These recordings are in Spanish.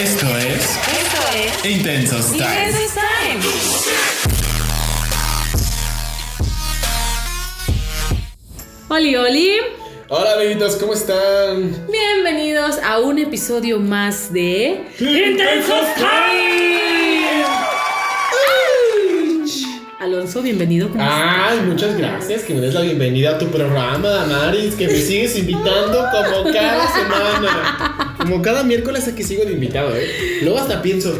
Esto es Esto es Intensos Time. Intensos Time. Oli, Oli. Hola amiguitos, ¿cómo están? Bienvenidos a un episodio más de Intensos Time. Alonso, bienvenido. ¿cómo Ay, muchas gracias, que me des la bienvenida a tu programa, Damaris, que me sigues invitando como cada semana. Como cada miércoles aquí sigo de invitado, ¿eh? Luego hasta pienso,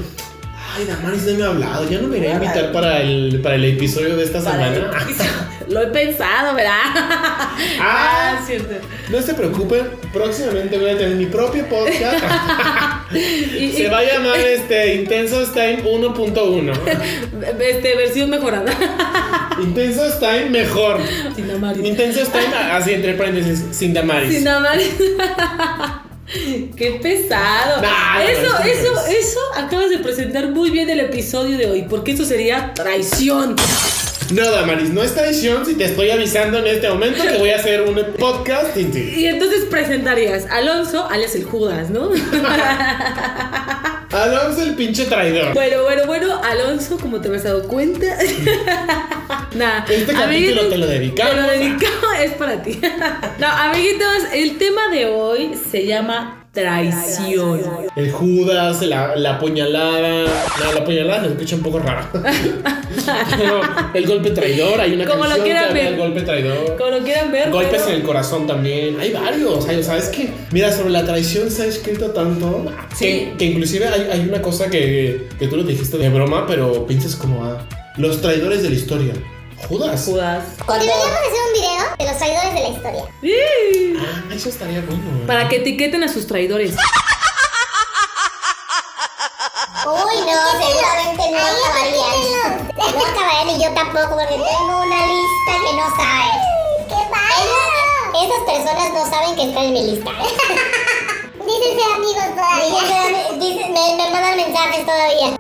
ay, Damaris no me ha hablado, ya no me iré a invitar para el, para el episodio de esta Para semana. Lo he pensado, ¿verdad? Ah. cierto. No se preocupen, próximamente voy a tener mi propio podcast. Y- Se va a llamar este Intensos Time 1.1. Este, versión mejorada. Intensos Time mejor. Sin Damaris. Intensos Time, así entre paréntesis, sin Damaris. Sin Damaris. Qué pesado. Nah, eso, no, no, eso, eso acabas de presentar muy bien el episodio de hoy, porque eso sería traición. No, Damaris, no es traición si te estoy avisando en este momento que voy a hacer un podcast ti. Y entonces presentarías Alonso, alias el Judas, ¿no? Alonso el pinche traidor. bueno, bueno, bueno, Alonso, como te habías dado cuenta. Nah, Este capítulo te lo dedicamos. Te lo dedicamos, es para ti. no, amiguitos, el tema de hoy se llama traición. El Judas, la, la puñalada. No, la puñalada se escucha un poco raro. Pero el golpe traidor, hay una Como lo canción que quieran habla ver. del golpe traidor. Como lo quieran ver. Golpes pero- en el corazón también. Hay varios. Hay, ¿Sabes qué? Mira, sobre la traición se ha escrito tanto Sí. que, que inclusive hay, hay una cosa que, que tú lo dijiste de broma, pero piensas como a los traidores de la historia. Judas. Judas. Deberíamos hacer un video de los traidores de la historia. ¡Sí! Ah, eso estaría bueno. ¿eh? Para que etiqueten a sus traidores. Uy, no, seguramente no acabarían. No acabarían y yo tampoco porque tengo una lista que no saben. ¿Qué pasa? Esas personas no saben que están en mi lista. Dicen ser amigos todavía. Dicen, me, me mandan mensajes todavía.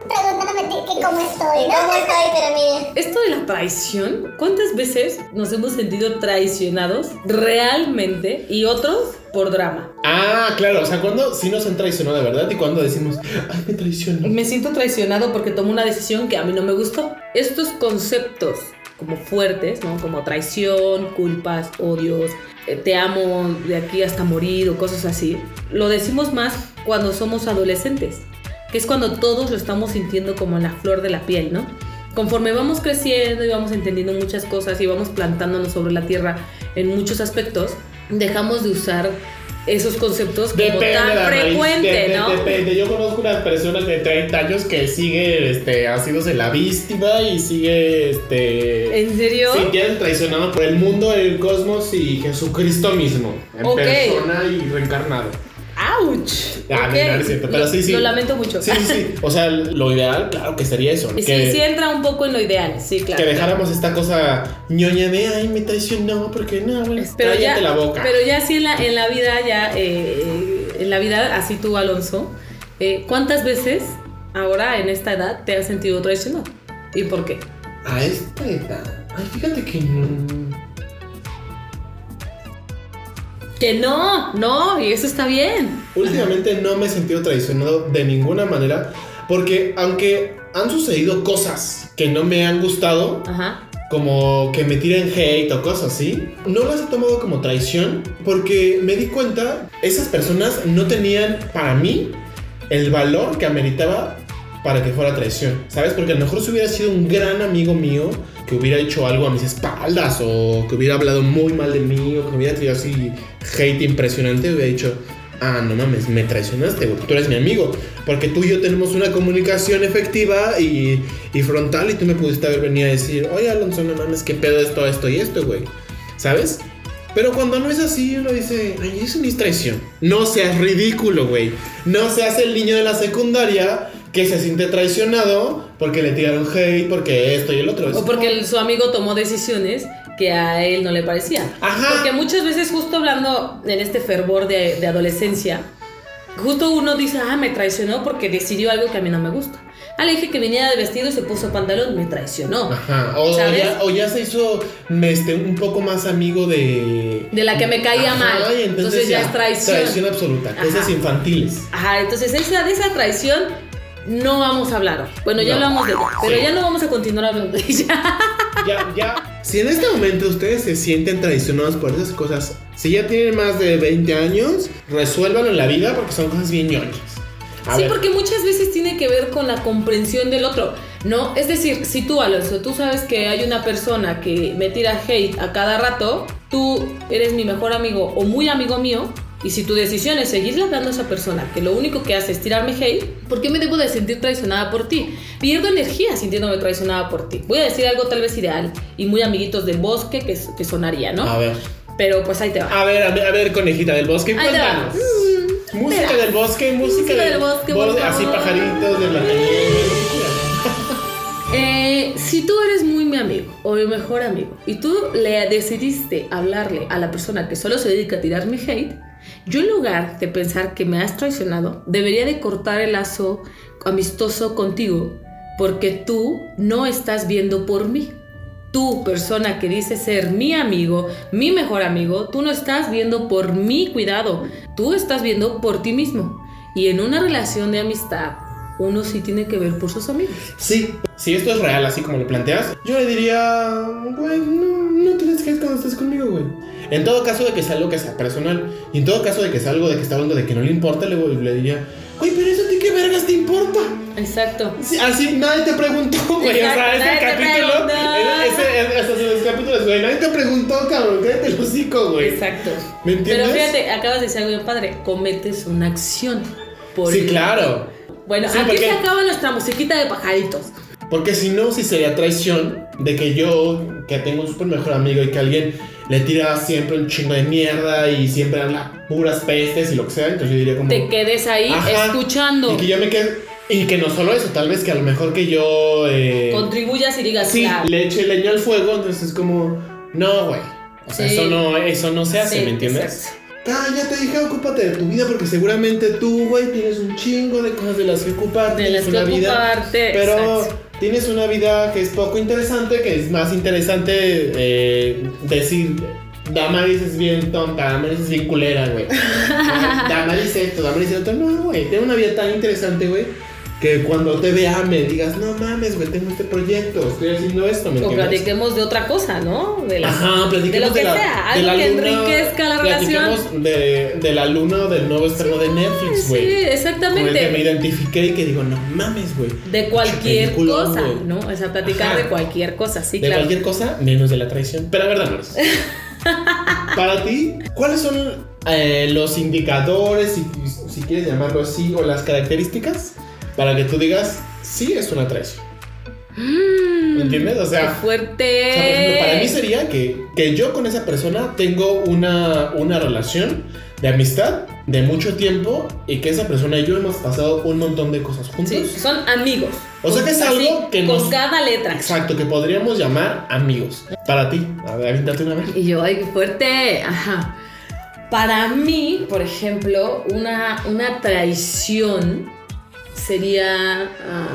Que cómo estoy. ¿Cómo estoy? Pero mire. Esto de la traición, ¿cuántas veces nos hemos sentido traicionados realmente y otros por drama? Ah, claro. O sea, cuando sí nos han traicionado de verdad y cuando decimos, ay, me traicionó. Me siento traicionado porque tomo una decisión que a mí no me gustó. Estos conceptos como fuertes, ¿no? Como traición, culpas, odios, eh, te amo de aquí hasta morir o cosas así, lo decimos más cuando somos adolescentes, que es cuando todos lo estamos sintiendo como la flor de la piel, ¿no? Conforme vamos creciendo y vamos entendiendo muchas cosas y vamos plantándonos sobre la tierra en muchos aspectos, dejamos de usar esos conceptos como Depende, tan frecuente, de- de- ¿no? Depende. Yo conozco unas personas de 30 años que sigue este, haciéndose la víctima y sigue este, ¿En serio? sintiendo traicionado por el mundo, el cosmos y Jesucristo mismo. En Ok. persona y reencarnado. ¡Auch! Ah, no, no es cierto, pero Lo- sí, sí. Lo lamento mucho. Sí, sí, sí. O sea, lo ideal, claro que sería eso. Que, sí, sí entra un poco en lo ideal, sí, claro. que dejáramos esta cosa ñoña de, ay, me traicionó, porque no, bueno, pero ya, cállate la boca. pero ya sí en la, en la vida, ya, eh, en la vida, así tú, Alonso, eh, ¿cuántas veces ahora en esta edad te has sentido traicionado? ¿Y por qué? A esta edad. Ay, fíjate que no. Que no, no, y eso está bien. Últimamente no me he sentido traicionado de ninguna manera. Porque aunque han sucedido cosas que no me han gustado, Ajá. como que me tiren hate o cosas así, no las he tomado como traición. Porque me di cuenta, esas personas no tenían para mí el valor que ameritaba para que fuera traición. ¿Sabes? Porque a lo mejor si hubiera sido un gran amigo mío que hubiera hecho algo a mis espaldas o que hubiera hablado muy mal de mí o que hubiera tenido así hate impresionante, hubiera dicho, ah, no mames, me traicionaste, güey, tú eres mi amigo. Porque tú y yo tenemos una comunicación efectiva y, y frontal y tú me pudiste haber venido a decir, oye Alonso, no mames, qué pedo esto, esto y esto, güey. ¿Sabes? Pero cuando no es así, uno dice, ay, eso ni es traición. No seas ridículo, güey. No seas el niño de la secundaria que se siente traicionado porque le tiraron hate, porque esto y el otro. O porque el- su amigo tomó decisiones que a él no le parecían. Ajá. Porque muchas veces, justo hablando en este fervor de, de adolescencia, justo uno dice, ah, me traicionó porque decidió algo que a mí no me gusta. Ah, le dije que venía de vestido y se puso pantalón, me traicionó. Ajá. O, ¿Sabes? ya, o ya se hizo este, un poco más amigo de. De la que me caía Ajá, mal. y Entonces ya es traición. Traición absoluta. Esas infantiles. Ajá, entonces esa, de esa traición no vamos a hablar hoy. Bueno, ya No. hablamos de ella, pero Sí. ya no vamos a continuar hablando de ella. Ya, ya. Si en este momento ustedes se sienten traicionados por esas cosas, si ya tienen más de 20 años, resuélvanlo en la vida porque son cosas bien ñoñas. A sí, ver. porque muchas veces tiene que ver con la comprensión del otro, ¿no? Es decir, si tú, Alonso, tú sabes que hay una persona que me tira hate a cada rato, tú eres mi mejor amigo o muy amigo mío, y si tu decisión es seguirle hablando a esa persona que lo único que hace es tirarme hate, ¿por qué me debo de sentir traicionada por ti? Pierdo energía sintiéndome traicionada por ti. Voy a decir algo tal vez ideal y muy amiguitos del bosque que, que sonaría, ¿no? A ver. Pero pues ahí te va. A ver, a ver, a ver, conejita del bosque, cuéntanos. Música Mira. del bosque, música, Música del bosque, así pajaritos de la Eh, si tú eres muy mi amigo o mi mejor amigo y tú le decidiste hablarle a la persona que solo se dedica a tirarme hate, yo en lugar de pensar que me has traicionado, debería de cortar el lazo amistoso contigo porque tú no estás viendo por mí. Tú, persona que dice ser mi amigo, mi mejor amigo, tú no estás viendo por mi cuidado, tú estás viendo por ti mismo. Y en una relación de amistad, uno sí tiene que ver por sus amigos. Sí, si esto es real, así como lo planteas, yo le diría, güey, no, no tienes que ir cuando estés conmigo, güey. En todo caso de que sea algo que sea personal, y en todo caso de que sea algo de que está hablando de que no le importa, le, le diría, güey, pero eso a ti qué vergas te importa. Exacto. Sí, así nadie te preguntó, güey. O sea, Exacto, ese te capítulo. preguntó. Ese, ese, esos son los capítulos, güey. Nadie te preguntó, cabrón. Cállate el hocico, güey. Exacto. ¿Me entiendes? Pero fíjate, acabas de decir algo bien padre. Cometes una acción. Por Sí, claro. Bueno, Sí, aquí porque- se acaba nuestra musiquita de pajaritos. Porque si no, sí sería traición de que yo, que tengo un súper mejor amigo y que alguien le tira siempre un chingo de mierda y siempre habla puras pestes y lo que sea, entonces yo diría como... Te quedes ahí Ajá. escuchando. Y que yo me quede... Y que no solo eso, tal vez que a lo mejor que yo... eh, Contribuyas y digas, sí, claro. le eche leña al fuego, entonces es como... No, güey. O sea, Sí. eso, no, eso no se hace, Sí, ¿me entiendes? exacto. Ah, ya te dije, ocúpate de tu vida porque seguramente tú, güey, tienes un chingo de cosas de las que ocuparte. De las que una vida, ocuparte, Pero exacto. Tienes una vida que es poco interesante, que es más interesante eh, decir, Damaris es bien tonta, Damaris es bien culera, güey. Damaris esto, Damaris esto. No, güey, tengo una vida tan interesante, güey. Que cuando te vea me digas, no mames, güey, tengo este proyecto, estoy haciendo esto, ¿me O entiendes? platiquemos de otra cosa, ¿no? De, las- Ajá, platiquemos de lo que la, sea, de algo la que luna, enriquezca la relación. de, de la luna o del nuevo estreno de Netflix, Sí, güey. Con el que me exactamente. identifiqué y que digo, no mames, güey. De cualquier Película, cosa, güey. ¿no? O sea, platicar Ajá. de cualquier cosa, sí, de claro. cualquier cosa, menos de la traición. Pero a ver, Damaris. Para ti, ¿cuáles son eh, los indicadores, si, si quieres llamarlo así, o las características para que tú digas, sí es una traición? ¿Me entiendes? O Qué sea, fuerte. O sea, por ejemplo, para mí sería que, que yo con esa persona tengo una, una relación de amistad de mucho tiempo y que esa persona y yo hemos pasado un montón de cosas juntos. Sí, son amigos. O sea que es Así, algo que Con cada letra. Exacto, que podríamos llamar amigos. Para ti, a ver, aviéntate una vez. Y yo, ay, qué fuerte. Ajá. Para mí, por ejemplo, una, una traición sería ah,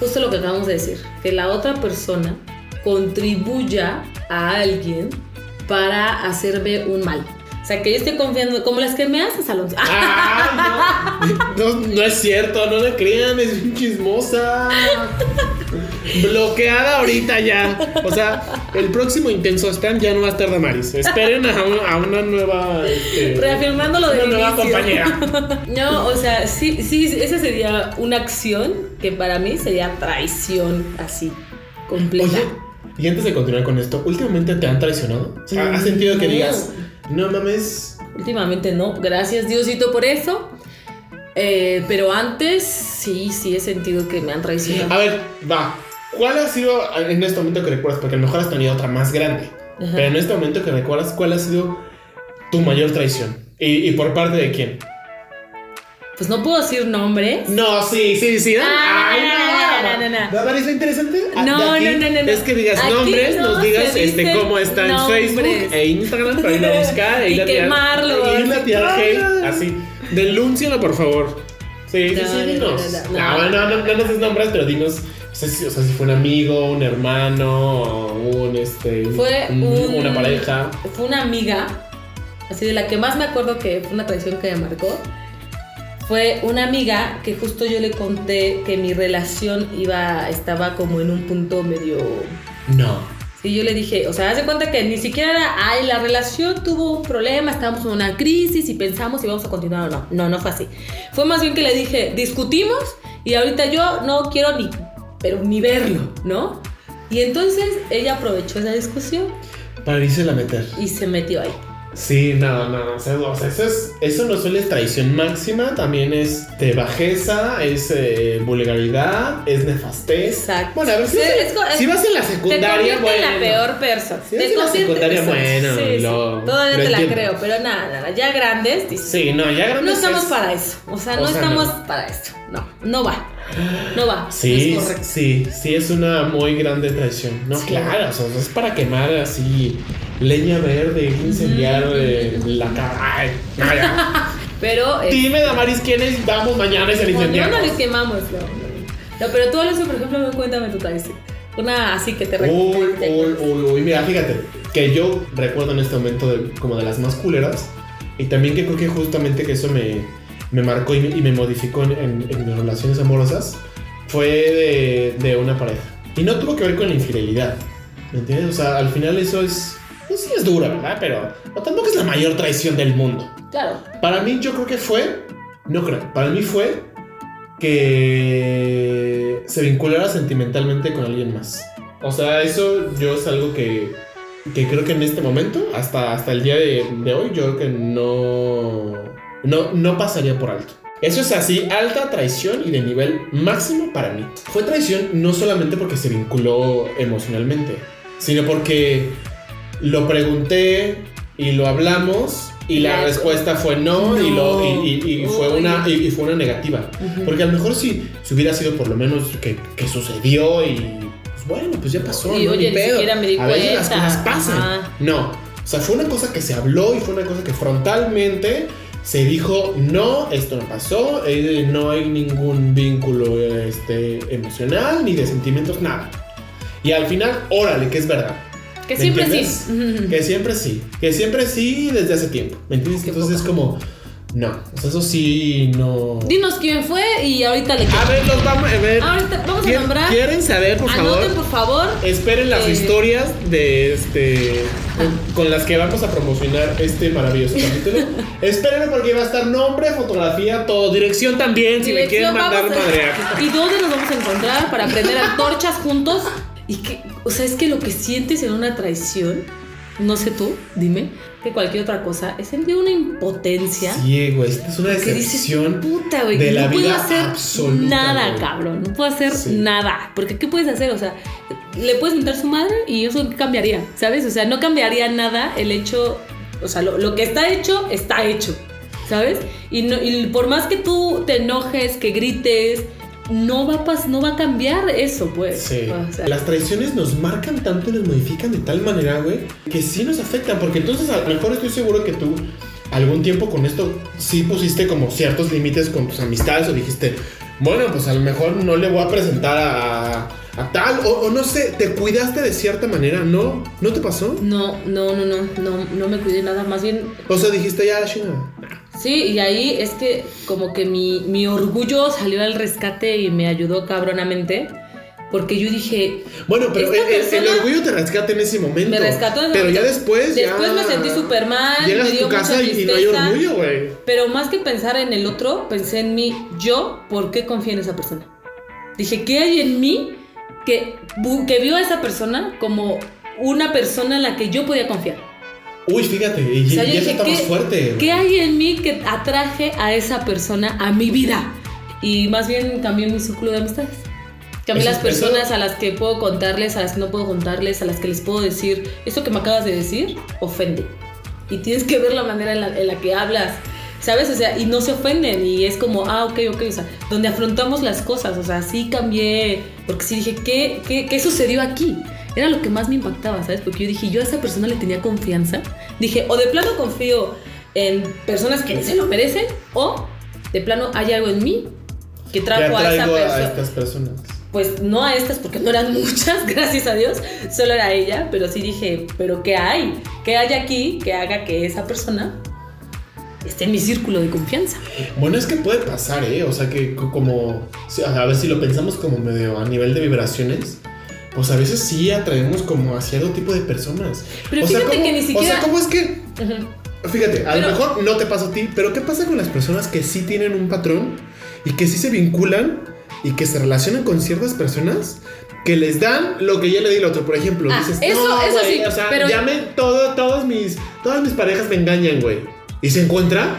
justo lo que acabamos de decir, que la otra persona contribuya a alguien para hacerme un mal. O sea, que yo esté confiando, como las que me haces, Alonso. ¡Ah! No, no, no es cierto, no le crean, es bien chismosa. Bloqueada ahorita ya. O sea, el próximo intenso stand ya no va a estar Damaris. Esperen a, un- a una nueva. este, Reafirmando lo una del nueva inicio. compañera. No, o sea, sí, sí, esa sería una acción que para mí sería traición así, completa. Oye, y antes de continuar con esto, ¿últimamente te han traicionado? ¿has sentido que digas, no mames? Últimamente no, gracias Diosito por eso. Eh, pero antes sí, sí he sentido que me han traicionado. A ver, va. ¿Cuál ha sido en este momento que recuerdas? Porque a lo mejor has tenido otra más grande. Ajá. Pero en este momento que recuerdas, ¿cuál ha sido tu mayor traición? ¿Y, y por parte de quién? Pues no puedo decir nombres. No, sí, sí, sí. Ah, Ay, no, no, no, no. ¿Damaris lo interesante? No, De no, aquí no, no, no. Es que digas Aquí nombres, no nos digas este, cómo está en nombres. Facebook e Instagram para ir a buscar e Y ir a tirar- quemarlo, e ir a así. tirar hate, así. Denúncialo, por favor. Sí, sí, No, sí, no, dinos. no, no, No, no. no, no, no nos nombres, pero dinos. O sea, si, o sea, si fue un amigo, un hermano, un este. Fue un- un- una pareja. Fue una amiga, así de la que más me acuerdo que fue una traición que me marcó. Fue una amiga que justo yo le conté que mi relación iba, estaba como en un punto medio No. Y yo le dije, o sea, haz de cuenta que ni siquiera era, ay, la relación tuvo un problema, estábamos en una crisis y pensamos si vamos a continuar o no. No, no fue así. Fue más bien que le dije, discutimos y ahorita yo no quiero ni, pero ni verlo, ¿no? Y entonces ella aprovechó esa discusión Para irse a meter. y se metió ahí. Sí, no, no, o sea, eso, es, eso no solo es traición máxima, también es de bajeza, es eh, vulgaridad, es nefastez. Exacto. Bueno, a ver, si, Sí, vas, es co- es- si vas en la secundaria, bueno. en la peor persona. Si es en la secundaria, bueno, Sí, sí. lo- Todavía lo te la creo, pero nada, nada. Ya grandes, dices, Sí, no, ya No grandes estamos es- para eso. O sea, O no sea, estamos no. para eso. No, no va. No va. Sí, No sí, sí, es una muy grande traición. No, claro, o sea, es para quemar así leña verde, incendiar eh, la cara. Ay, no, ya. Pero. eh, Dime, Damaris, quiénes vamos mañana y se bueno, incendiar. no les quemamos, no, no. Pero tú, Alonso, por ejemplo, cuéntame tu traición. Una así que te Uy, recuerde. uy, uy, uy, mira, fíjate, que yo recuerdo en este momento de- como de las más culeras y también que creo que justamente que eso me, me marcó y me, y me modificó en, en- en mis relaciones amorosas fue de, de una pareja. Y no tuvo que ver con la infidelidad, ¿me entiendes? O sea, al final eso es, pues sí es dura, ¿verdad? Pero no, tampoco es la mayor traición del mundo. Claro. Para mí yo creo que fue, no creo, para mí fue que se vinculara sentimentalmente con alguien más. O sea, eso yo es algo que, que creo que en este momento, hasta, hasta el día de, de hoy, yo creo que no, no, no pasaría por alto. Eso es así, alta traición y de nivel máximo para mí. Fue traición no solamente porque se vinculó emocionalmente, sino porque lo pregunté y lo hablamos y la respuesta fue no, y, lo, No. y, y- y fue una, y, fue una negativa. Porque a lo mejor si, si hubiera sido por lo menos que, que sucedió y pues bueno, pues ya pasó. Y, no oye, Ni ni pedo. siquiera me di a veces las cosas pasan. Ajá. No, o sea, fue una cosa que se habló y fue una cosa que frontalmente se dijo, no, esto no pasó, eh, no hay ningún vínculo este, emocional ni de sentimientos, nada. Y al final, órale, que es verdad. Que ¿Me siempre entiendes? sí. Que siempre sí, que siempre sí desde hace tiempo. ¿Me entiendes? Qué Entonces es como, no, o sea, eso sí, no. Dinos quién fue y ahorita le A ver, los vamos a ver. Ahorita vamos a ¿Quieren- nombrar. ¿Quieren saber, por favor? Anoten, por favor. Esperen las Eh. historias de este con, con las que vamos a promocionar este maravilloso capítulo. Espérenlo porque va a estar nombre, fotografía, todo, dirección también, si me quieren Dirección, mandar madrear. ¿Y dónde nos vamos a encontrar para prender antorchas juntos? Y que, o sea, es que lo que sientes en una traición, no sé tú, dime, que cualquier otra cosa, es sentir una impotencia. Sí, güey, es una que dices, decepción. puta, güey, de no la puedo vida hacer absoluta, nada, güey. cabrón, no puedo hacer Sí. nada, porque ¿qué puedes hacer? O sea, le puedes mentar su madre y eso ¿qué cambiaría, ¿sabes? O sea, no cambiaría nada el hecho, o sea, lo, lo que está hecho, está hecho, ¿sabes? Y, no, y por más que tú te enojes, que grites, no va a, no va a cambiar eso, pues. Sí. O sea, Las traiciones nos marcan tanto y nos modifican de tal manera, güey, que sí nos afectan. Porque entonces a lo mejor estoy seguro que tú algún tiempo con esto sí pusiste como ciertos límites con tus amistades o dijiste, bueno, pues a lo mejor no le voy a presentar a, a tal, o, o no sé, te cuidaste de cierta manera, ¿no? ¿No te pasó? no, no, no, no, no, no me cuidé nada, más bien O sea, dijiste ya, chingada. Sí, y ahí es que como que mi, mi orgullo salió al rescate y me ayudó cabronamente. Porque yo dije, Bueno, pero el, el- orgullo te rescata en ese momento. me rescató. en ese Pero ya después, Después ya me sentí súper mal. Llegas me a tu casa y, y no hay orgullo, güey. Pero más que pensar en el otro, pensé en mí, yo, ¿por qué confié en esa persona? Dije, ¿qué hay en mí que, que vio a esa persona como una persona en la que yo podía confiar? Uy, fíjate, y, O sea, y eso está más ¿qué- fuerte. ¿Qué hay en mí que atraje a esa persona a mi vida? Y más bien cambié mi círculo de amistades. Cambié las personas eso- a las que puedo contarles, a las que no puedo contarles, a las que les puedo decir, esto que me acabas de decir ofende. Y tienes que ver la manera en la, en la que hablas, ¿sabes? O sea, y no se ofenden y es como, ah, ok, ok, o sea, donde afrontamos las cosas, o sea, sí cambié, porque sí dije, ¿qué, qué, qué sucedió aquí? Era lo que más me impactaba, ¿sabes? Porque yo dije, yo a esa persona le tenía confianza. Dije, o de plano confío en personas que se lo merecen, o de plano hay algo en mí que trajo a esa traigo a persona. estas personas. Pues no a estas porque no eran muchas, gracias a Dios, solo era ella, pero sí dije, pero ¿qué hay? ¿Qué hay aquí que haga que esa persona esté en mi círculo de confianza? Bueno, es que puede pasar, ¿eh? O sea, que co- como. A ver si lo pensamos como medio a nivel de vibraciones. Pues a veces sí atraemos como a cierto tipo de personas. Pero o sea, fíjate ¿cómo- que ni O siquiera... sea, ¿cómo es que.? Ujú. Fíjate, a Pero- lo mejor no te pasa a ti, pero ¿qué pasa con las personas que sí tienen un patrón y que sí se vinculan y que se relacionan con ciertas personas que les dan lo que ya le di al otro? Por ejemplo, Ah, dices, eso- no, eso güey, sí, o sea, pero- ya me, todo, todos mis, todas mis parejas me engañan, güey. Y se encuentra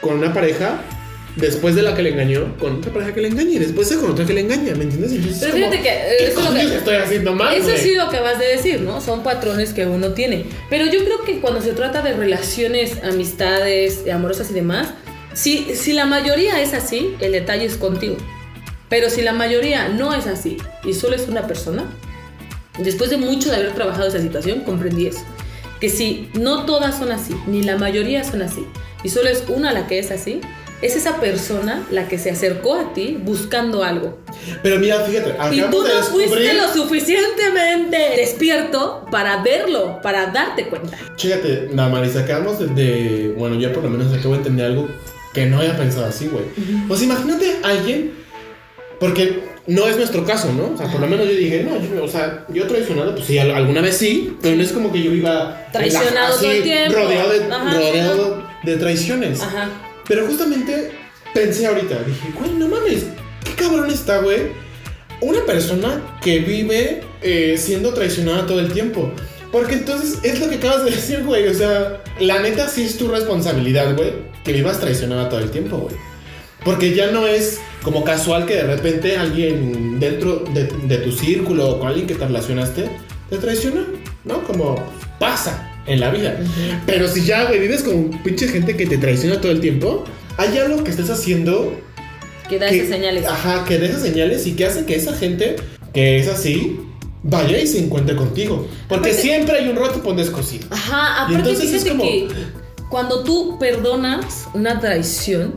con una pareja después de la que le engañó, con otra pareja que le engaña y después con otra que le engaña, ¿me entiendes? Entonces, Pero es como, fíjate que, eh, ¿qué eso es lo que- estoy haciendo mal, Eso sí lo que vas de decir, ¿no? Son patrones que uno tiene. Pero yo creo que cuando se trata de relaciones, amistades, amorosas y demás, si, si la mayoría es así, el detalle es contigo. Pero si la mayoría no es así y solo es una persona, después de mucho de haber trabajado esa situación, comprendí eso. Que si no todas son así, ni la mayoría son así, y solo es una la que es así, es esa persona la que se acercó a ti buscando algo. Pero mira, fíjate, Y tú no fuiste lo suficientemente despierto para verlo, para darte cuenta. Chécate, Damaris, acabamos de, de- Bueno, yo por lo menos acabo de entender algo que no había pensado así, güey. Pues imagínate a alguien. Porque no es nuestro caso, ¿no? O sea, por lo menos yo dije, no, yo, o sea, yo traicionado, pues sí, al- alguna vez sí, pero no es como que yo iba. Traicionado así, todo el tiempo. Rodeado de, Ajá, rodeado de traiciones. Ajá. Pero justamente pensé ahorita, dije, güey, no mames, qué cabrón está, güey. Una persona que vive eh, siendo traicionada todo el tiempo. Porque entonces es lo que acabas de decir, güey. O sea, la neta sí es tu responsabilidad, güey, que vivas traicionada todo el tiempo, güey. Porque ya no es como casual que de repente alguien dentro de, de tu círculo o con alguien que te relacionaste te traiciona, ¿no? Como pasa en la vida. Pero si ya, güey, vives con pinche gente que te traiciona todo el tiempo, hay algo que estés haciendo Que da que- esas señales. Ajá, que deja señales y que hace que esa gente que es así vaya y se encuentre contigo. Porque Aparte- siempre hay un roto por descosido. Ajá, Y aparte entonces es como- que cuando tú perdonas una traición,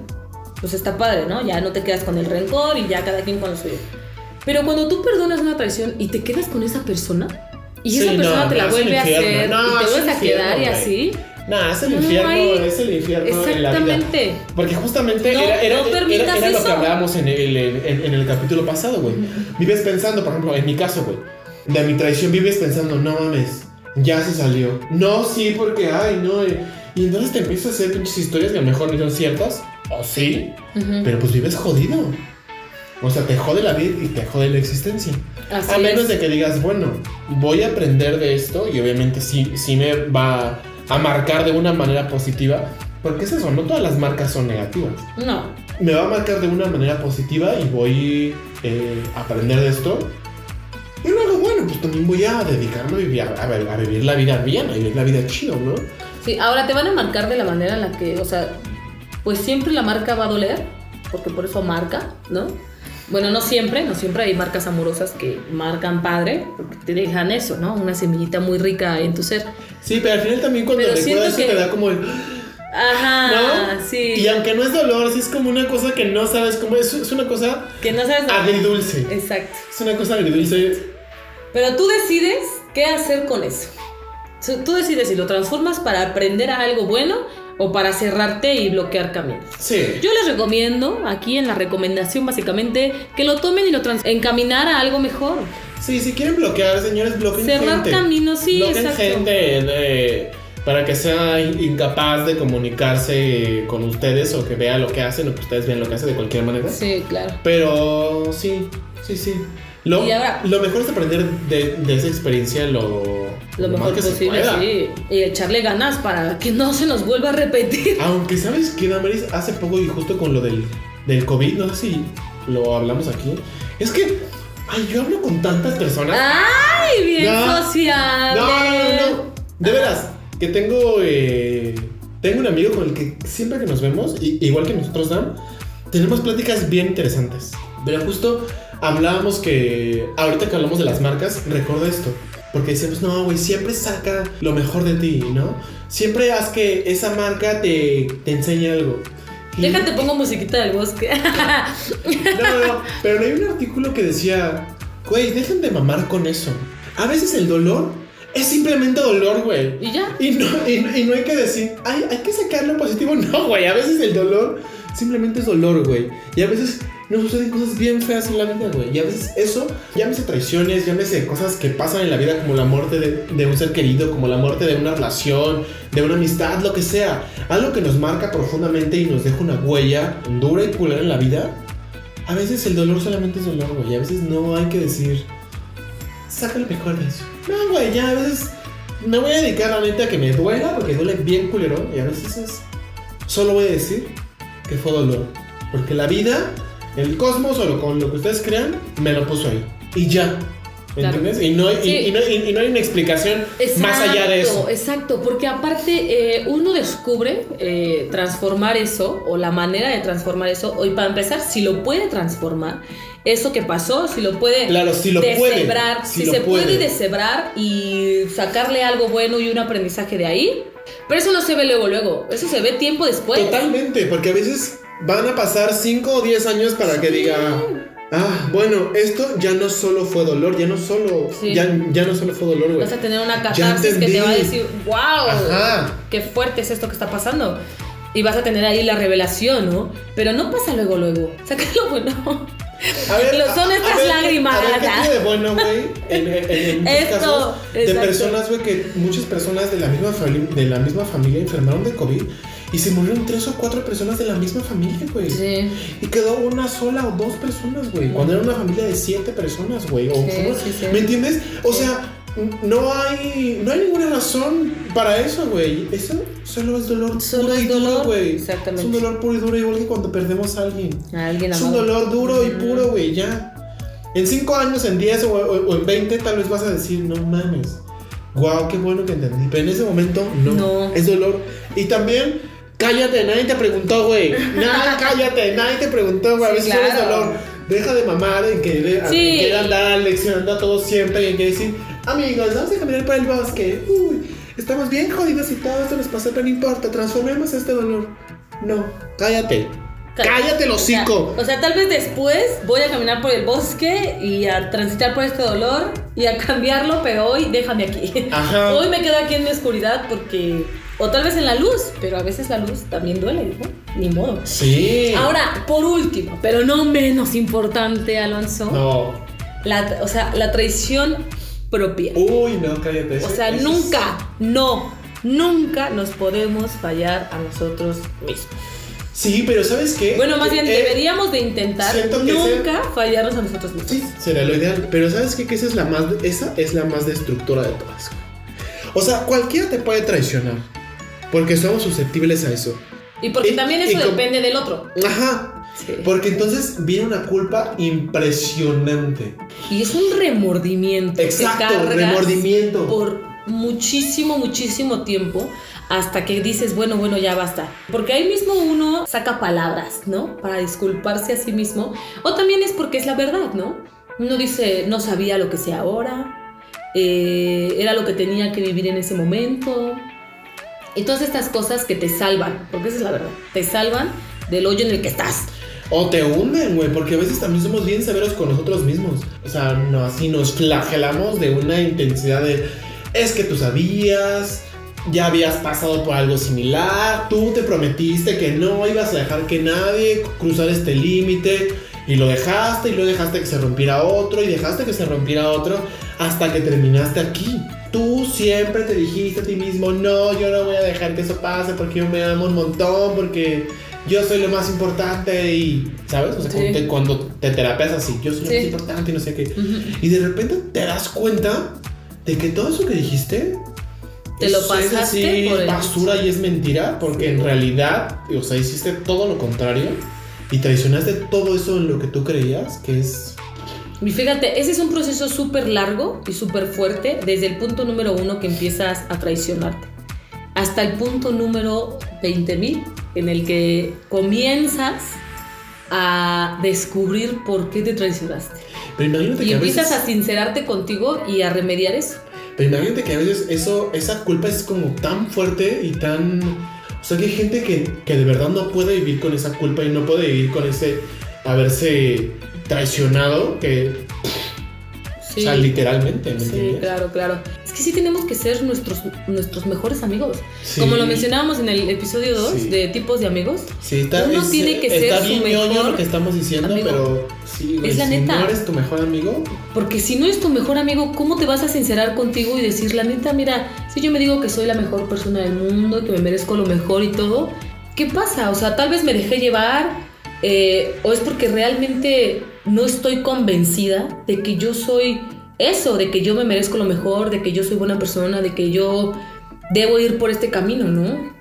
pues está padre, ¿no? Ya no te quedas con el rencor y ya cada quien con lo suyo. Pero cuando tú perdonas una traición y te quedas con esa persona y Sí, esa persona no, te la vuelve a hacer No, y te es vuelves el a quedar y así. Nah, es el No infierno, hay- es el infierno en la vida. Exactamente. Porque justamente No, era, era- no era- era lo que hablábamos en el, en, en el capítulo pasado, güey. Vives pensando, por ejemplo, en mi caso, güey, de mi traición, vives pensando, no mames, ya se salió. No, sí, porque, ay, no. eh. Y entonces te empiezas a hacer pinches historias que a lo mejor no son ciertas, o sí, pero pues vives jodido. O sea, te jode la vida y te jode la existencia. Así a menos es. de que digas, bueno, voy a aprender de esto y obviamente sí, sí me va a marcar de una manera positiva. Porque es eso, no todas las marcas son negativas. No. Me va a marcar de una manera positiva y voy eh, a aprender de esto. Y luego, bueno, pues también voy a dedicarme a vivir, a vivir la vida bien, a vivir la vida chido, ¿no? Sí, ahora te van a marcar de la manera en la que, o sea, pues siempre la marca va a doler, porque por eso marca, ¿no? Bueno, no siempre, no siempre hay marcas amorosas que marcan padre, porque te dejan eso, ¿no? Una semillita muy rica en tu ser. Sí, pero al final también cuando Pero recuerdas eso que- te da como el... Ajá, ¿No? sí. Y aunque no es dolor, sí es como una cosa que no sabes cómo es. Es una cosa Que no sabes agridulce. Exacto. Es una cosa agridulce. Pero tú decides qué hacer con eso. So, Tú decides si lo transformas para aprender a algo bueno o para cerrarte y bloquear caminos. Sí. Yo les recomiendo, aquí en la recomendación básicamente, que lo tomen y lo trans encaminar a algo mejor. Sí, si quieren bloquear, señores, bloqueen Cerrar gente. caminos, sí, bloqueen exacto. gente para que sea in- incapaz de comunicarse con ustedes o que vea lo que hacen o que ustedes vean lo que hacen de cualquier manera. Sí, claro. Pero sí, sí, sí. Lo, Y ahora- lo mejor es aprender de, de esa experiencia lo, mejor que posible, sí. Y echarle ganas para que no se nos vuelva a repetir. Aunque sabes que Damaris hace poco y justo con lo del, del COVID, no sé si lo hablamos aquí, es que ay, yo hablo con tantas personas. ¡Ay, bien No. sociable! No, no, no. De veras, que tengo. eh, tengo un amigo con el que siempre que nos vemos, y- igual que nosotros, Dan, tenemos pláticas bien interesantes. Pero justo hablábamos que. Ahorita que hablamos de las marcas, recuerdo esto. Porque decíamos, no, güey, siempre saca lo mejor de ti, ¿no? Siempre haz que esa marca te, te enseñe algo. Y- Déjate, pongo musiquita del bosque. No, no, no, pero hay un artículo que decía, güey, dejen de mamar con eso. A veces el dolor es simplemente dolor, güey. y ya. Y no, y, y no hay que decir, ay, hay que sacarlo positivo. No, güey, a veces el dolor simplemente es dolor, güey. Y a veces nos suceden cosas bien feas en la vida, güey. Y a veces eso, llámese traiciones, llámese cosas que pasan en la vida como la muerte de, un ser querido, como la muerte de una relación, de una amistad, lo que sea. Algo que nos marca profundamente y nos deja una huella dura y culera en la vida. A veces el dolor solamente es dolor, güey. Y a veces no hay que decir, saca lo mejor de eso. No, güey, ya a veces me voy a dedicar neta a que me duela porque duele bien culero. Y a veces es. Solo voy a decir que fue dolor. Porque la vida, el cosmos o lo, con lo que ustedes crean, me lo puso ahí. Y ya. ¿Me Claro. entiendes? Y no, hay- y- Sí. y no, y- y no hay una explicación más allá de eso. Exacto, porque aparte eh, uno descubre eh, transformar eso o la manera de transformar eso, y para empezar, si lo puede transformar, eso que pasó, si lo puede Claro, si lo puede, deshebrar, si si, lo se puede. puede. deshebrar y sacarle algo bueno y un aprendizaje de ahí, pero eso no se ve luego, luego, eso se ve tiempo después. Totalmente, porque a veces van a pasar 5 o 10 años para que diga, ah, bueno, esto ya no solo fue dolor, ya no solo, Sí. ya, ya no solo fue dolor, güey. Vas a tener una catarsis que te va a decir, wow, Ajá. qué fuerte es esto que está pasando. Y vas a tener ahí la revelación, ¿no? Pero no pasa luego, luego. Sácalo bueno. A ver, Lo son a- a estas ver, lágrimas, A ver, ¿qué de bueno, güey? En, en- en Esto, casos de exacto. personas, güey, que muchas personas de la, misma de la misma familia enfermaron de COVID y se murieron tres o cuatro personas de la misma familia, güey. Sí. Y quedó una sola o dos personas, güey. Cuando era una familia de siete personas, güey. o Sí, sí, sí. ¿Me entiendes? O sea, no hay, no hay ninguna razón para eso, güey. Eso solo es dolor Solo puro es y duro, dolor, güey. exactamente. Es un dolor puro y duro, igual que cuando perdemos a alguien. A alguien Es un dolor duro y puro, güey, ya. En 5 años, en 10 o, o- o en 20, tal vez vas a decir, no mames. Wow, qué bueno que entendí. Pero en ese momento, no. No. Es dolor. Y también, cállate, nadie te preguntó, güey. Nada, cállate, nadie te preguntó, güey. a Sí, veces es claro. dolor. Deja de mamar en querer, en Sí. querer andar leccionando a todos siempre y en que decir, amigos, vamos a caminar por el bosque. Uy, estamos bien jodidos y todo esto nos pasó, pero no importa, transformemos este dolor. No, cállate. Cállate el O sea, hocico. O sea, tal vez después voy a caminar por el bosque y a transitar por este dolor y a cambiarlo, pero hoy déjame aquí. Ajá. Hoy me quedo aquí en mi oscuridad porque. O tal vez en la luz, pero a veces la luz también duele, ¿no? Ni modo. Sí. Ahora, por último, pero no menos importante, Alonso, No. la, o sea, la traición propia. Uy, no, cállate. O sea, nunca, no, nunca nos podemos fallar a nosotros mismos. Sí, pero ¿sabes qué? Bueno, más bien Eh, deberíamos de intentar nunca fallarnos a nosotros mismos. Sí, sería lo ideal. Pero ¿sabes qué? Que esa es la más, esa es la más destructora de todas. O sea, cualquiera te puede traicionar. Porque somos susceptibles a eso. Y porque Y- también eso como- depende del otro. Ajá. Sí. Porque entonces viene una culpa impresionante. Y es un remordimiento. Exacto, remordimiento. Por muchísimo, muchísimo tiempo hasta que dices, bueno, bueno, ya basta. Porque ahí mismo uno saca palabras, ¿no? Para disculparse a sí mismo. O también es porque es la verdad, ¿no? Uno dice, no sabía lo que sé ahora, eh, era lo que tenía que vivir en ese momento. Y todas estas cosas que te salvan, porque esa es la verdad, te salvan del hoyo en el que estás. O te hunden, güey, porque a veces también somos bien severos con nosotros mismos. O sea, no, así nos flagelamos de una intensidad de, es que tú sabías, ya habías pasado por algo similar, tú te prometiste que no ibas a dejar que nadie cruzara este límite y lo dejaste y lo dejaste que se rompiera otro y dejaste que se rompiera otro hasta que terminaste aquí. Tú siempre te dijiste a ti mismo, no, yo no voy a dejar que eso pase porque yo me amo un montón, porque yo soy lo más importante y, ¿sabes? O sea, Sí. cuando, te, cuando te terapias así, yo soy lo Sí. más importante y no sé qué. Y de repente te das cuenta de que todo eso que dijiste Te lo pasaste es así, por el- basura y es mentira, porque en realidad, o sea, hiciste todo lo contrario y traicionaste todo eso en lo que tú creías que es Y fíjate, ese es un proceso súper largo y súper fuerte desde el punto número uno que empiezas a traicionarte hasta el punto número 20.000 en el que comienzas a descubrir por qué te traicionaste. Pero imagínate Y que a empiezas veces, a sincerarte contigo y a remediar eso. Pero imagínate que a veces eso, esa culpa es como tan fuerte y tan, o sea, que hay gente que, que de verdad no puede vivir con esa culpa y no puede vivir con ese haberse traicionado, que, Sí. o sea, literalmente, ¿me Sí, entiendes? claro, claro. Es que sí tenemos que ser nuestros, nuestros mejores amigos. Sí. Como lo mencionábamos en el episodio 2 Sí. de tipos de amigos. Sí, está, Uno es- tiene que está ser su bien mejor lo que estamos diciendo, amigo. pero sí, güey, Es la si neta. no eres tu mejor amigo, Porque si no es tu mejor amigo, ¿cómo te vas a sincerar contigo y decir, la neta, mira, si yo me digo que soy la mejor persona del mundo, que me merezco lo mejor y todo, ¿qué pasa? O sea, tal vez me dejé llevar, eh, o es porque realmente no estoy convencida de que yo soy eso, de que yo me merezco lo mejor, de que yo soy buena persona, de que yo debo ir por este camino, ¿no?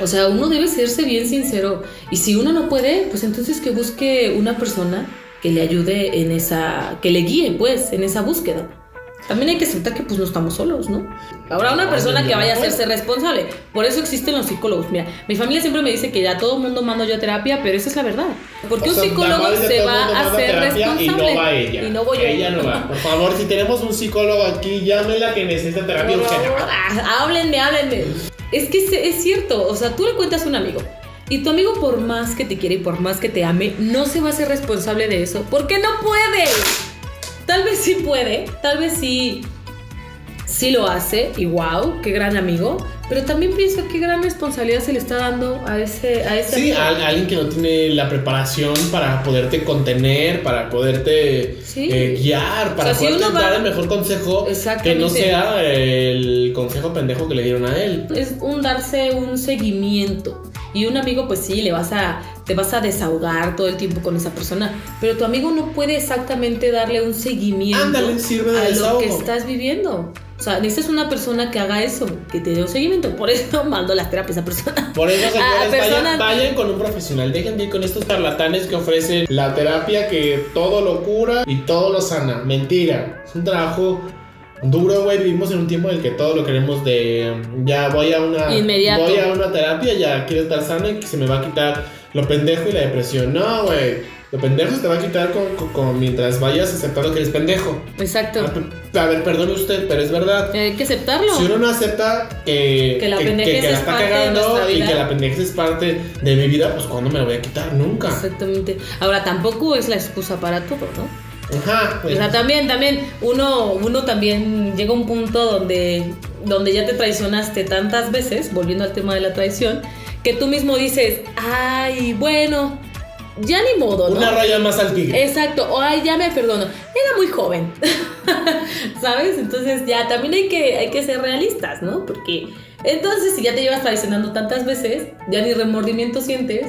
O sea, uno debe serse bien sincero. Y si uno no puede, pues entonces que busque una persona que le ayude en esa, que le guíe, pues, en esa búsqueda. También hay que aceptar que pues no estamos solos, ¿no? Habrá una persona que vaya a hacerse responsable. Por eso existen los psicólogos. Mira, mi familia siempre me dice que ya todo el mundo mando yo a terapia, pero esa es la verdad. Porque O un sea, la psicólogo se va a hacer responsable. Y no va ella. Y no voy yo. Ella no va. Por favor, si tenemos un psicólogo aquí, llámela que necesita terapia urgente. ah, háblenme, háblenme. Es que es, es cierto, o sea, tú le cuentas a un amigo y tu amigo por más que te quiere y por más que te ame, no se va a hacer responsable de eso, porque no puede. Tal vez sí puede, tal vez sí, sí lo hace y wow, qué gran amigo, pero también pienso qué gran responsabilidad se le está dando a ese, a ese Sí, a, a alguien que no tiene la preparación para poderte contener, para poderte Sí. eh, guiar, para O sea, si va- dar el mejor consejo que no sea el consejo pendejo que le dieron a él. es un darse un seguimiento. Y un amigo, pues sí, le vas a, te vas a desahogar todo el tiempo con esa persona. Pero tu amigo no puede exactamente darle un seguimiento Ándale, sirve de a lo desahogo. que estás viviendo. O sea, necesitas una persona que haga eso, que te dé un seguimiento. Por eso mando las terapias a esa persona. Por eso, señores, personas- vayan, vayan con un profesional. Dejen de ir con estos charlatanes que ofrecen la terapia que todo lo cura y todo lo sana. Mentira. Es un trabajo duro, güey. Vivimos en un tiempo en el que todo lo queremos de ya voy a una Inmediato. voy a una terapia, ya quiero estar sano y que se me va a quitar lo pendejo y la depresión. No, güey. Lo pendejo se te va a quitar con, con- con- mientras vayas aceptando que eres pendejo. Exacto. A, a ver, perdone usted, pero es verdad. Hay que aceptarlo. Si uno no acepta que, Que la que la está cagando nuestra y que la pendejez es parte de mi vida, pues ¿cuándo me la voy a quitar? Nunca. Exactamente. Ahora, tampoco es la excusa para todo, ¿no? Ajá. O sea, también, también, uno, uno también llega a un punto donde, donde ya te traicionaste tantas veces, volviendo al tema de la traición, que tú mismo dices, ay, bueno, ya ni modo, ¿no? Una raya más al tigre. Exacto, o ay, ya me perdono. Era muy joven. ¿Sabes? Entonces ya también hay que, hay que ser realistas, ¿no? Porque entonces si ya te llevas traicionando tantas veces, ya ni remordimiento sientes,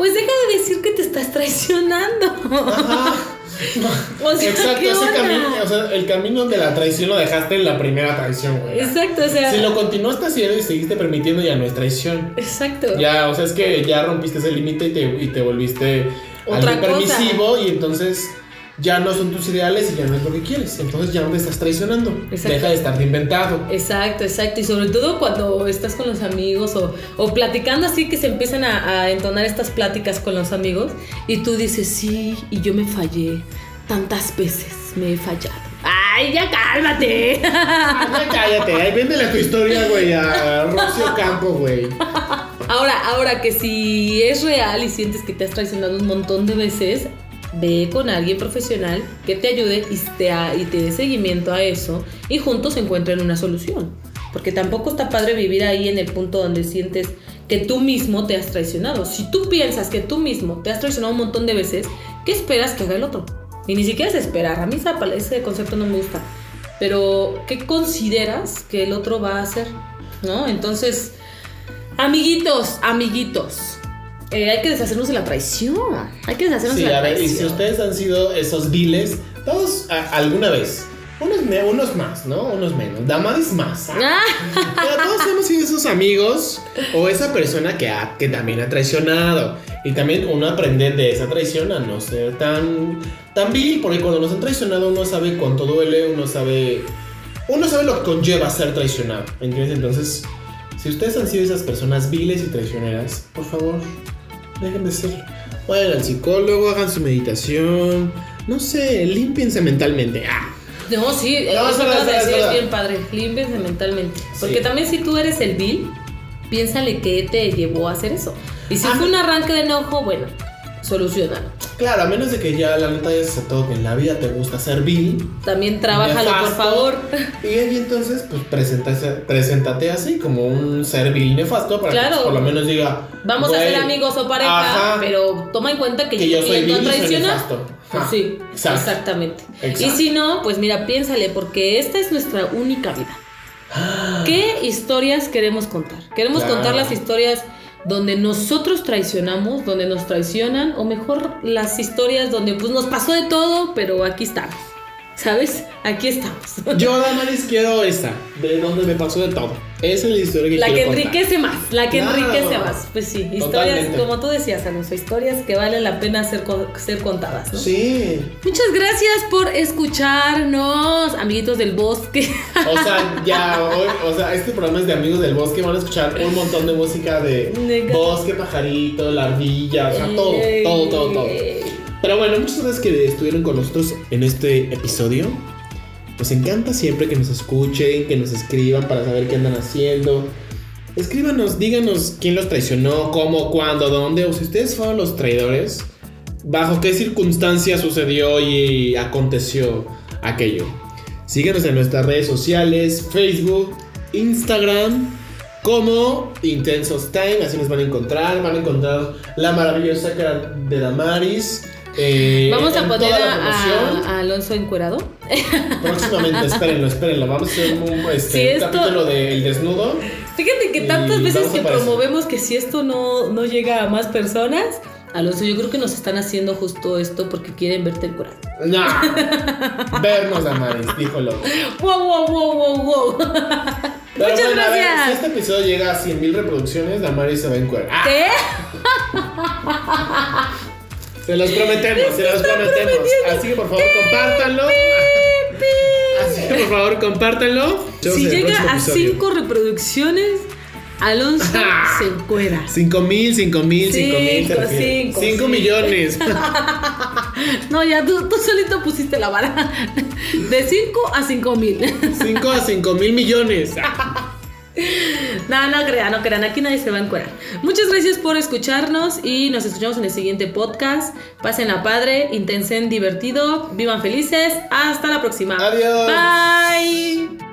pues deja de decir que te estás traicionando. Ajá. O sea, Exacto, ¿qué ese camino, o sea, el camino de la traición lo dejaste en la primera traición, güey. Exacto, o sea. Si lo continuaste haciendo y seguiste permitiendo, ya no es traición. Exacto. Ya, o sea, es que ya rompiste ese límite y te, y te volviste Otra cosa. permisivo y entonces ya no son tus ideales y ya no es lo que quieres. Entonces ya no te estás traicionando. Exacto. Deja de estar de inventado. Exacto, exacto. Y sobre todo cuando estás con los amigos o, o platicando así que se empiezan a, a entonar estas pláticas con los amigos y tú dices, sí, y yo me fallé. Tantas veces me he fallado. ¡Ay, ya cálmate! Ya cállate, ahí véndele tu historia, güey, a Rocio Campo, güey. Ahora, ahora que si es real y sientes que te has traicionado un montón de veces, ve con alguien profesional que te ayude y te, dé seguimiento a eso y juntos encuentren una solución. Porque tampoco está padre vivir ahí en el punto donde sientes que tú mismo te has traicionado. Si tú piensas que tú mismo te has traicionado un montón de veces, ¿qué esperas que haga el otro? Y ni siquiera es esperar. A mí ese concepto no me gusta. Pero, ¿qué consideras que el otro va a hacer? ¿No? Entonces, Amiguitos, amiguitos. Eh, hay que deshacernos de la traición. Hay que deshacernos Sí, de la a ver, y traición. si ustedes han sido esos viles, todos a- alguna vez. Unos, unos más, ¿no? Unos menos. Damadis más. Ah, Pero todos hemos sido esos amigos o esa persona que, ha- que también ha traicionado. Y también uno aprende de esa traición a no ser tan, tan vil, porque cuando nos han traicionado uno sabe cuánto duele, uno sabe, uno sabe lo que conlleva ser traicionado. ¿Entiendes? Entonces, si ustedes han sido esas personas viles y traicioneras, por favor, dejen de serlo. Vayan al psicólogo, hagan su meditación, no sé, límpiense mentalmente. Ah. no, sí, No, eso es que decir es bien padre. Límpiense mentalmente. Sí. Porque también si tú eres el vil, piénsale qué te llevó a hacer eso. Y si Ah. fue un arranque de enojo, bueno, solucionalo. Claro, a menos de que ya la neta ya se todo que en la vida te gusta ser vil. También trabájalo, por favor. Y ahí entonces, pues preséntate, preséntate así como un ser vil nefasto para que Claro. pues, por lo menos diga. Vamos a "Güey, ser amigos o pareja, ajá, pero toma en cuenta que, que yo soy vil y traiciona. nefasto. Ajá, sí, exacto. exactamente. Exacto. Y si no, pues mira, piénsale, porque esta es nuestra única vida. ¿Qué historias queremos contar? Queremos Claro. contar las historias donde nosotros traicionamos, donde nos traicionan, o mejor las historias donde pues nos pasó de todo, pero aquí estamos. ¿Sabes? Aquí estamos. Yo, Damaris, quiero esta, de donde me pasó de todo. Esa es la historia que La que quiero contar. enriquece más, la que enriquece más. Pues sí, historias, Totalmente. como tú decías, Alonso, historias que valen la pena ser, ser contadas, ¿no? Sí. Muchas gracias por escucharnos, amiguitos del bosque. O sea, ya hoy, o sea, este programa es de amigos del bosque, van a escuchar un montón de música de bosque, pajarito, la ardilla, o sea, todo, todo, todo, todo. Pero bueno, muchas gracias que estuvieron con nosotros en este episodio. Nos encanta siempre que nos escuchen, que nos escriban para saber qué andan haciendo. Escríbanos, díganos quién los traicionó, cómo, cuándo, dónde, o si ustedes fueron los traidores, bajo qué circunstancias sucedió y aconteció aquello. Síganos en nuestras redes sociales, Facebook, Instagram, como Intensos Time, así nos van a encontrar, van a encontrar la maravillosa cara de Damaris. Eh, Vamos a poner a, a- a Alonso encuerado. Próximamente, espérenlo, espérenlo. Vamos a hacer un, este, Si un esto- capítulo del desnudo. Fíjate que tantas veces a que promovemos que si esto no, no llega a más personas, Alonso, yo creo que nos están haciendo justo esto porque quieren verte el corazón. No. Vernos, Damaris, díjolo. ¡Wow, wow, wow, wow, wow! Pero Muchas bueno, a ver, gracias. si este episodio llega a 100.000 reproducciones, Damaris se va a encuadrar. Ah, ¿Qué? se los prometemos, se los prometemos. Así que por favor, compártanlo. Así que por favor, compártanlo. Si llega a episodio. 5 reproducciones, Alonso se encuera. 5 mil, 5 mil, 5 mil. Cinco, cinco, 5 cinco. millones. No, ya tú, tú solito pusiste la vara. De 5 a 5 mil. 5 a 5 mil millones. No, no crean, no crean. Aquí nadie se va a encuerar. Muchas gracias por escucharnos y nos escuchamos en el siguiente podcast. Pasen a padre, intensen divertido, vivan felices. Hasta la próxima. Adiós. Bye.